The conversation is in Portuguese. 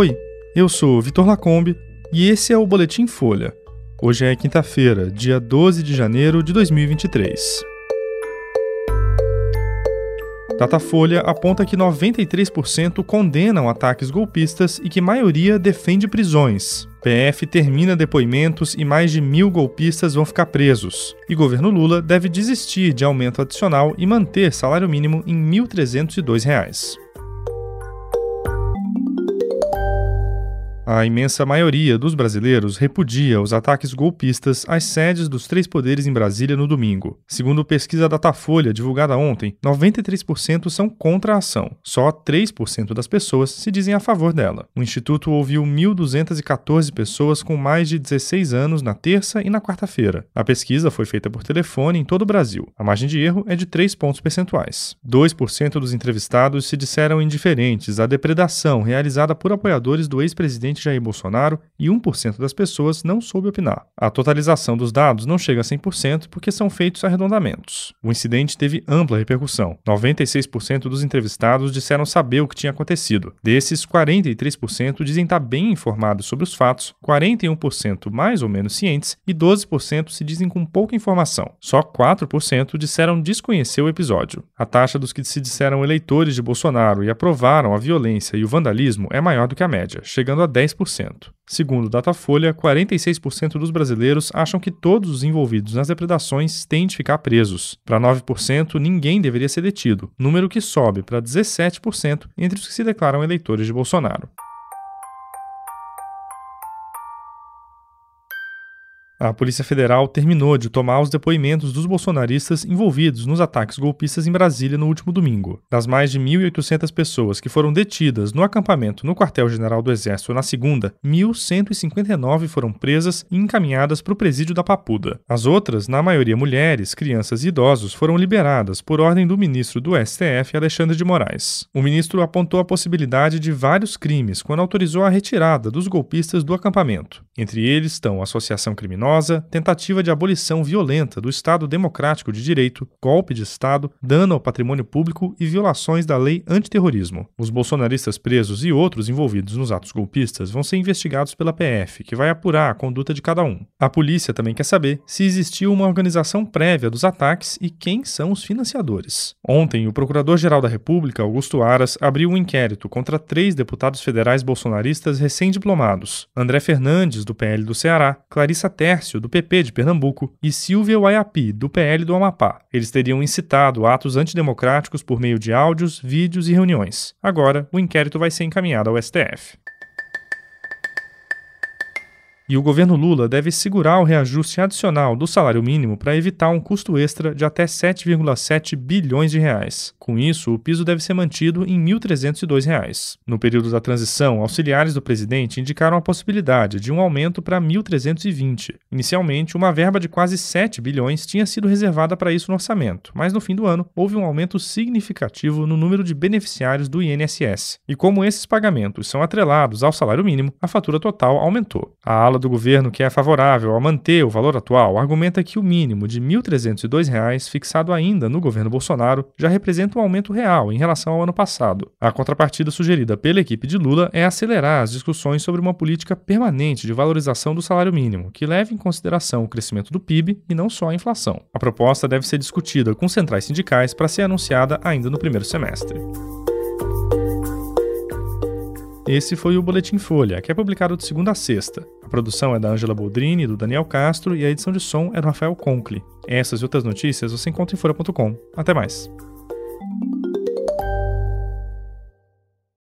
Oi, eu sou Vitor Lacombe e esse é o Boletim Folha. Hoje é quinta-feira, dia 12 de janeiro de 2023. Datafolha aponta que 93% condenam ataques golpistas e que maioria defende prisões. PF termina depoimentos e mais de mil golpistas vão ficar presos. E governo Lula deve desistir de aumento adicional e manter salário mínimo em R$ 1.302. A imensa maioria dos brasileiros repudia os ataques golpistas às sedes dos três poderes em Brasília no domingo. Segundo pesquisa Datafolha divulgada ontem, 93% são contra a ação. Só 3% das pessoas se dizem a favor dela. O instituto ouviu 1.214 pessoas com mais de 16 anos na terça e na quarta-feira. A pesquisa foi feita por telefone em todo o Brasil. A margem de erro é de 3 pontos percentuais. 2% dos entrevistados se disseram indiferentes à depredação realizada por apoiadores do ex-presidente presidente Jair Bolsonaro e 1% das pessoas não soube opinar. A totalização dos dados não chega a 100% porque são feitos arredondamentos. O incidente teve ampla repercussão. 96% dos entrevistados disseram saber o que tinha acontecido. Desses, 43% dizem estar bem informados sobre os fatos, 41% mais ou menos cientes e 12% se dizem com pouca informação. Só 4% disseram desconhecer o episódio. A taxa dos que se disseram eleitores de Bolsonaro e aprovaram a violência e o vandalismo é maior do que a média, chegando a 10 10%. Segundo o Datafolha, 46% dos brasileiros acham que todos os envolvidos nas depredações têm de ficar presos. Para 9%, ninguém deveria ser detido, número que sobe para 17% entre os que se declaram eleitores de Bolsonaro. A Polícia Federal terminou de tomar os depoimentos dos bolsonaristas envolvidos nos ataques golpistas em Brasília no último domingo. Das mais de 1.800 pessoas que foram detidas no acampamento no quartel-general do Exército na segunda, 1.159 foram presas e encaminhadas para o presídio da Papuda. As outras, na maioria mulheres, crianças e idosos, foram liberadas por ordem do ministro do STF, Alexandre de Moraes. O ministro apontou a possibilidade de vários crimes quando autorizou a retirada dos golpistas do acampamento. Entre eles estão associação criminosa, criminosa, tentativa de abolição violenta do Estado Democrático de Direito, golpe de Estado, dano ao patrimônio público e violações da lei antiterrorismo. Os bolsonaristas presos e outros envolvidos nos atos golpistas vão ser investigados pela PF, que vai apurar a conduta de cada um. A polícia também quer saber se existiu uma organização prévia dos ataques e quem são os financiadores. Ontem, o Procurador-Geral da República, Augusto Aras, abriu um inquérito contra três deputados federais bolsonaristas recém-diplomados: André Fernandes, do PL do Ceará, Clarissa Terra, do PP de Pernambuco, e Silvia Waiapi, do PL do Amapá. Eles teriam incitado atos antidemocráticos por meio de áudios, vídeos e reuniões. Agora, o inquérito vai ser encaminhado ao STF. E o governo Lula deve segurar o reajuste adicional do salário mínimo para evitar um custo extra de até 7,7 bilhões de reais. Com isso, o piso deve ser mantido em R$ 1.302. No período da transição, auxiliares do presidente indicaram a possibilidade de um aumento para R$ 1.320. Inicialmente, uma verba de quase 7 bilhões tinha sido reservada para isso no orçamento, mas no fim do ano houve um aumento significativo no número de beneficiários do INSS. E como esses pagamentos são atrelados ao salário mínimo, a fatura total aumentou. A ala do governo, que é favorável a manter o valor atual, argumenta que o mínimo de R$ 1.302, fixado ainda no governo Bolsonaro, já representa um aumento real em relação ao ano passado. A contrapartida sugerida pela equipe de Lula é acelerar as discussões sobre uma política permanente de valorização do salário mínimo, que leve em consideração o crescimento do PIB e não só a inflação. A proposta deve ser discutida com centrais sindicais para ser anunciada ainda no primeiro semestre. Esse foi o Boletim Folha, que é publicado de segunda a sexta. Produção é da Angela Boldrini, do Daniel Castro e a edição de som é do Rafael Conkle. Essas e outras notícias você encontra em folha.com. Até mais.